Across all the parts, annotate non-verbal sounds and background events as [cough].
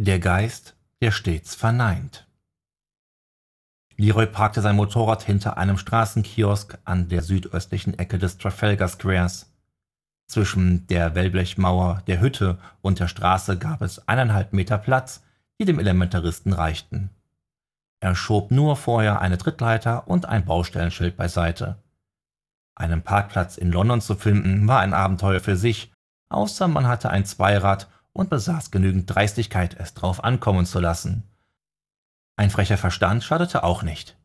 Der Geist, der stets verneint. Leroy parkte sein Motorrad hinter einem Straßenkiosk an der südöstlichen Ecke des Trafalgar Squares. Zwischen der Wellblechmauer der Hütte und der Straße gab es eineinhalb Meter Platz, die dem Elementaristen reichten. Er schob nur vorher eine Trittleiter und ein Baustellenschild beiseite. Einen Parkplatz in London zu finden, war ein Abenteuer für sich, außer man hatte ein Zweirad und besaß genügend Dreistigkeit, es drauf ankommen zu lassen. Ein frecher Verstand schadete auch nicht.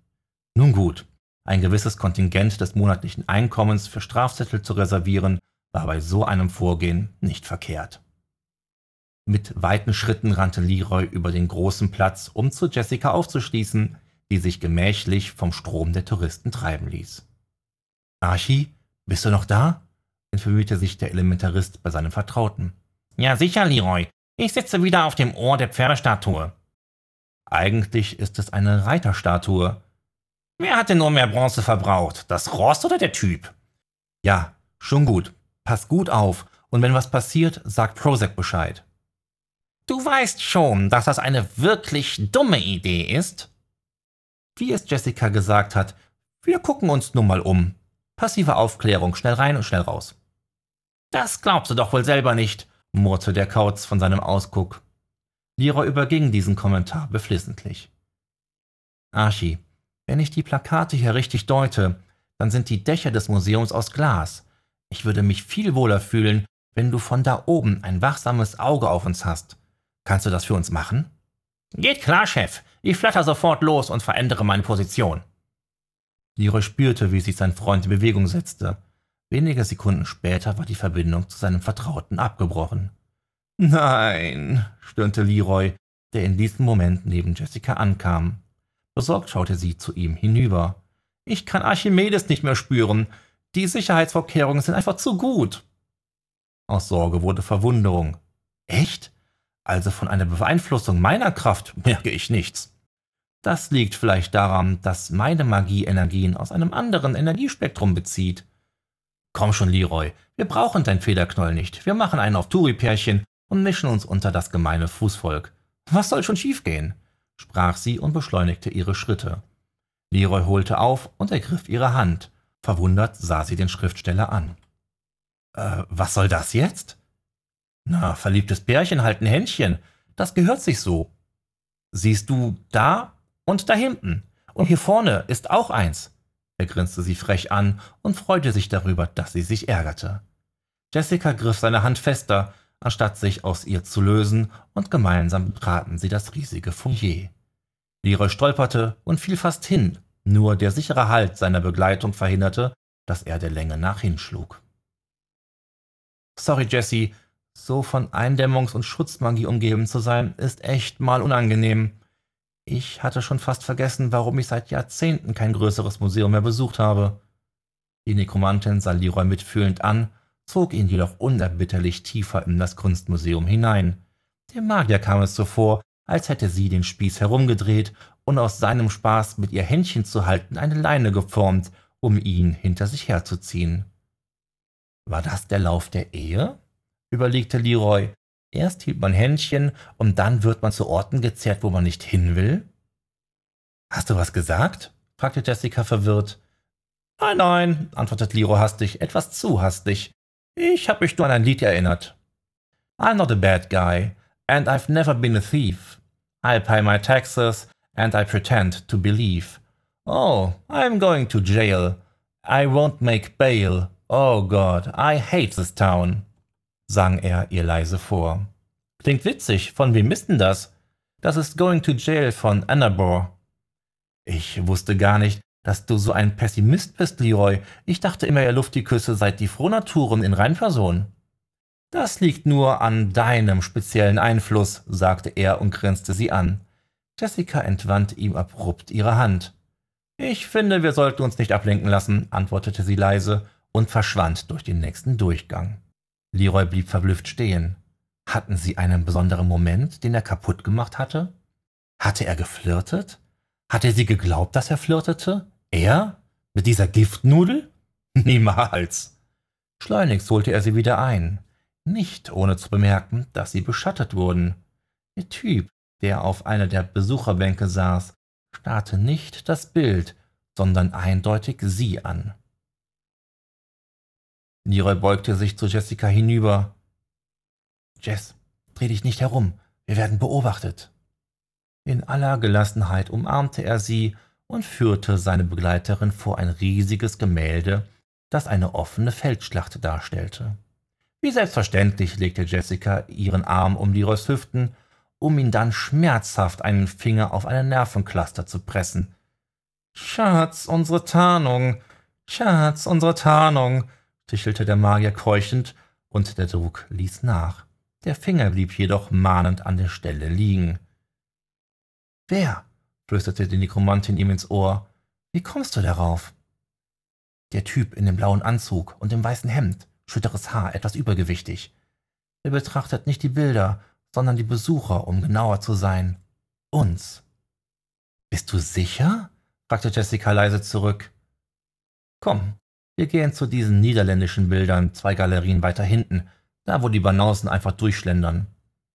Nun gut, ein gewisses Kontingent des monatlichen Einkommens für Strafzettel zu reservieren, war bei so einem Vorgehen nicht verkehrt. Mit weiten Schritten rannte Leroy über den großen Platz, um zu Jessica aufzuschließen, die sich gemächlich vom Strom der Touristen treiben ließ. Archie, bist du noch da? informierte sich der Elementarist bei seinem Vertrauten. Ja, sicher, Leroy. Ich sitze wieder auf dem Ohr der Pferdestatue. Eigentlich ist es eine Reiterstatue. Wer hat denn nur mehr Bronze verbraucht? Das Rost oder der Typ? Ja, schon gut. Pass gut auf. Und wenn was passiert, sag Prozac Bescheid. Du weißt schon, dass das eine wirklich dumme Idee ist. Wie es Jessica gesagt hat, wir gucken uns nun mal um. Passive Aufklärung, schnell rein und schnell raus. Das glaubst du doch wohl selber nicht, murrte der Kauz von seinem Ausguck. Lira überging diesen Kommentar beflissentlich. Archie, wenn ich die Plakate hier richtig deute, dann sind die Dächer des Museums aus Glas. Ich würde mich viel wohler fühlen, wenn du von da oben ein wachsames Auge auf uns hast. Kannst du das für uns machen? Geht klar, Chef. Ich flatter sofort los und verändere meine Position. Leroy spürte, wie sich sein Freund in Bewegung setzte. Wenige Sekunden später war die Verbindung zu seinem Vertrauten abgebrochen. Nein, stöhnte Leroy, der in diesem Moment neben Jessica ankam. Besorgt schaute sie zu ihm hinüber. Ich kann Archimedes nicht mehr spüren. Die Sicherheitsvorkehrungen sind einfach zu gut. Aus Sorge wurde Verwunderung. Echt? Also von einer Beeinflussung meiner Kraft merke ich nichts. Das liegt vielleicht daran, dass meine Magie Energien aus einem anderen Energiespektrum bezieht. Komm schon, Leroy, wir brauchen dein Federknoll nicht. Wir machen einen auf Touri-Pärchen und mischen uns unter das gemeine Fußvolk. Was soll schon schiefgehen? sprach sie und beschleunigte ihre Schritte. Leroy holte auf und ergriff ihre Hand. Verwundert sah sie den Schriftsteller an. Äh, was soll das jetzt? Na, verliebtes Pärchen halten Händchen. Das gehört sich so. Siehst du da und da hinten. Und hier vorne ist auch eins. Er grinste sie frech an und freute sich darüber, dass sie sich ärgerte. Jessica griff seine Hand fester, anstatt sich aus ihr zu lösen, und gemeinsam betraten sie das riesige Foyer. Leroy stolperte und fiel fast hin, nur der sichere Halt seiner Begleitung verhinderte, dass er der Länge nach hinschlug. Sorry, Jessie, so von Eindämmungs- und Schutzmagie umgeben zu sein, ist echt mal unangenehm. Ich hatte schon fast vergessen, warum ich seit Jahrzehnten kein größeres Museum mehr besucht habe. Die Nekromantin sah Leroy mitfühlend an, zog ihn jedoch unerbitterlich tiefer in das Kunstmuseum hinein. Dem Magier kam es so vor, als hätte sie den Spieß herumgedreht und aus seinem Spaß mit ihr Händchen zu halten eine Leine geformt, um ihn hinter sich herzuziehen. War das der Lauf der Ehe? überlegte Leroy. Erst hielt man Händchen und dann wird man zu Orten gezerrt, wo man nicht hin will? Hast du was gesagt? fragte Jessica verwirrt. Nein, nein, antwortete Leroy hastig, etwas zu hastig. Ich habe mich nur an ein Lied erinnert. I'm not a bad guy, and I've never been a thief. I pay my taxes, and I pretend to believe. Oh, I'm going to jail. I won't make bail. Oh God, I hate this town sang er ihr leise vor. Klingt witzig, von wem ist denn das? Das ist Going to Jail von Annabore. Ich wusste gar nicht, dass du so ein Pessimist bist, Leroy. Ich dachte immer, ihr Luftiküsse seid die Frohnaturen in Reinperson. Das liegt nur an deinem speziellen Einfluss, sagte er und grinste sie an. Jessica entwandte ihm abrupt ihre Hand. Ich finde, wir sollten uns nicht ablenken lassen, antwortete sie leise und verschwand durch den nächsten Durchgang. Leroy blieb verblüfft stehen. Hatten sie einen besonderen Moment, den er kaputt gemacht hatte? Hatte er geflirtet? Hatte sie geglaubt, dass er flirtete? Er? Mit dieser Giftnudel? [laughs] Niemals. Schleunigst holte er sie wieder ein, nicht ohne zu bemerken, dass sie beschattet wurden. Der Typ, der auf einer der Besucherbänke saß, starrte nicht das Bild, sondern eindeutig sie an. Leroy beugte sich zu Jessica hinüber. Jess, dreh dich nicht herum, wir werden beobachtet. In aller Gelassenheit umarmte er sie und führte seine Begleiterin vor ein riesiges Gemälde, das eine offene Feldschlacht darstellte. Wie selbstverständlich legte Jessica ihren Arm um Leroys Hüften, um ihn dann schmerzhaft einen Finger auf eine Nervencluster zu pressen. Schatz, unsere Tarnung, Schatz, unsere Tarnung, tichelte der Magier keuchend, und der Druck ließ nach. Der Finger blieb jedoch mahnend an der Stelle liegen. Wer? flüsterte die Nekromantin ihm ins Ohr. Wie kommst du darauf? Der Typ in dem blauen Anzug und dem weißen Hemd, schütteres Haar, etwas übergewichtig. Er betrachtet nicht die Bilder, sondern die Besucher, um genauer zu sein. Uns. Bist du sicher? fragte Jessica leise zurück. Komm, wir gehen zu diesen niederländischen Bildern, zwei Galerien weiter hinten, da wo die Banausen einfach durchschlendern.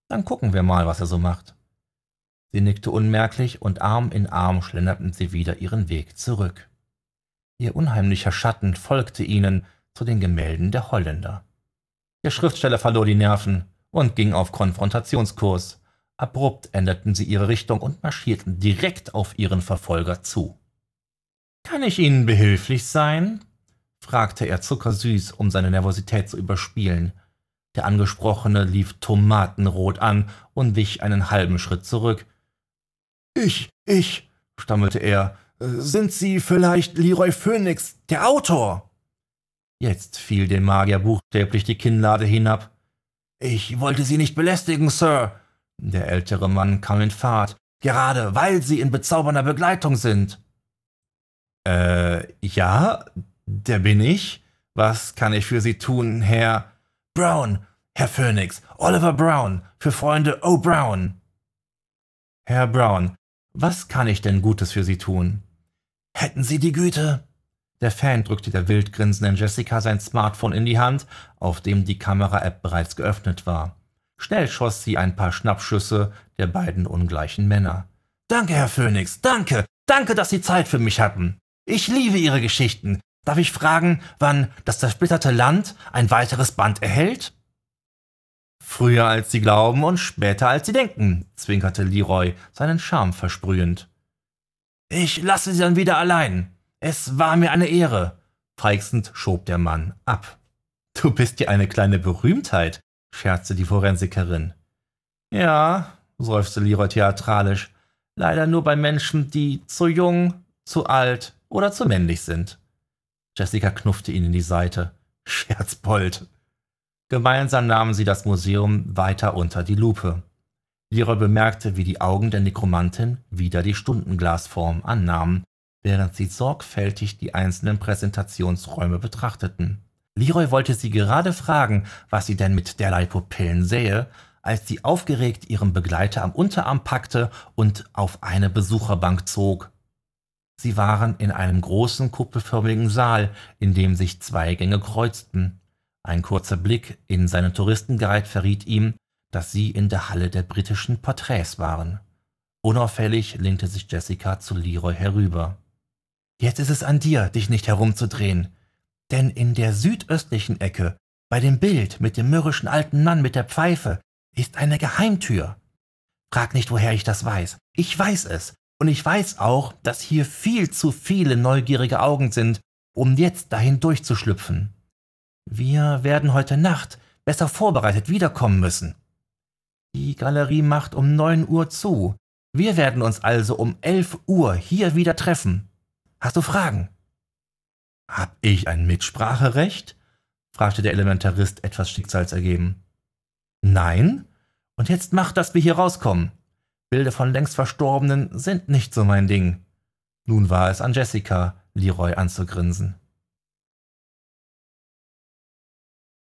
Dann gucken wir mal, was er so macht. Sie nickte unmerklich und Arm in Arm schlenderten sie wieder ihren Weg zurück. Ihr unheimlicher Schatten folgte ihnen zu den Gemälden der Holländer. Der Schriftsteller verlor die Nerven und ging auf Konfrontationskurs. Abrupt änderten sie ihre Richtung und marschierten direkt auf ihren Verfolger zu. Kann ich Ihnen behilflich sein? Fragte er zuckersüß, um seine Nervosität zu überspielen. Der Angesprochene lief tomatenrot an und wich einen halben Schritt zurück. Ich, ich, stammelte er, sind Sie vielleicht Leroy Phoenix, der Autor? Jetzt fiel dem Magier buchstäblich die Kinnlade hinab. Ich wollte Sie nicht belästigen, Sir. Der ältere Mann kam in Fahrt, gerade weil Sie in bezaubernder Begleitung sind. Äh, ja, der bin ich. Was kann ich für Sie tun, Herr Brown, Herr Phoenix, Oliver Brown, für Freunde O. Brown. Herr Brown, was kann ich denn Gutes für Sie tun? Hätten Sie die Güte? Der Fan drückte der wild grinsenden Jessica sein Smartphone in die Hand, auf dem die Kamera-App bereits geöffnet war. Schnell schoss sie ein paar Schnappschüsse der beiden ungleichen Männer. Danke, Herr Phoenix, danke, danke, dass Sie Zeit für mich hatten. Ich liebe Ihre Geschichten. Darf ich fragen, wann das zersplitterte Land ein weiteres Band erhält? Früher als Sie glauben und später als Sie denken, zwinkerte Leroy, seinen Charme versprühend. Ich lasse Sie dann wieder allein. Es war mir eine Ehre. Feixend schob der Mann ab. Du bist ja eine kleine Berühmtheit, scherzte die Forensikerin. Ja, seufzte Leroy theatralisch, leider nur bei Menschen, die zu jung, zu alt oder zu männlich sind. Jessica knuffte ihn in die Seite. Scherzbold. Gemeinsam nahmen sie das Museum weiter unter die Lupe. Leroy bemerkte, wie die Augen der Nekromantin wieder die Stundenglasform annahmen, während sie sorgfältig die einzelnen Präsentationsräume betrachteten. Leroy wollte sie gerade fragen, was sie denn mit derlei Pupillen sähe, als sie aufgeregt ihren Begleiter am Unterarm packte und auf eine Besucherbank zog. Sie waren in einem großen kuppelförmigen Saal, in dem sich zwei Gänge kreuzten. Ein kurzer Blick in seinen Touristenguide verriet ihm, dass sie in der Halle der britischen Porträts waren. Unauffällig lehnte sich Jessica zu Leroy herüber. Jetzt ist es an dir, dich nicht herumzudrehen. Denn in der südöstlichen Ecke, bei dem Bild mit dem mürrischen alten Mann mit der Pfeife, ist eine Geheimtür. Frag nicht, woher ich das weiß. Ich weiß es. Und ich weiß auch, dass hier viel zu viele neugierige Augen sind, um jetzt dahin durchzuschlüpfen. Wir werden heute Nacht besser vorbereitet wiederkommen müssen. Die Galerie macht um neun Uhr zu. Wir werden uns also um elf Uhr hier wieder treffen. Hast du Fragen? Hab ich ein Mitspracherecht? fragte der Elementarist etwas schicksalsergeben. Nein? Und jetzt mach, dass wir hier rauskommen. Bilder von längst Verstorbenen sind nicht so mein Ding. Nun war es an Jessica, Leroy anzugrinsen.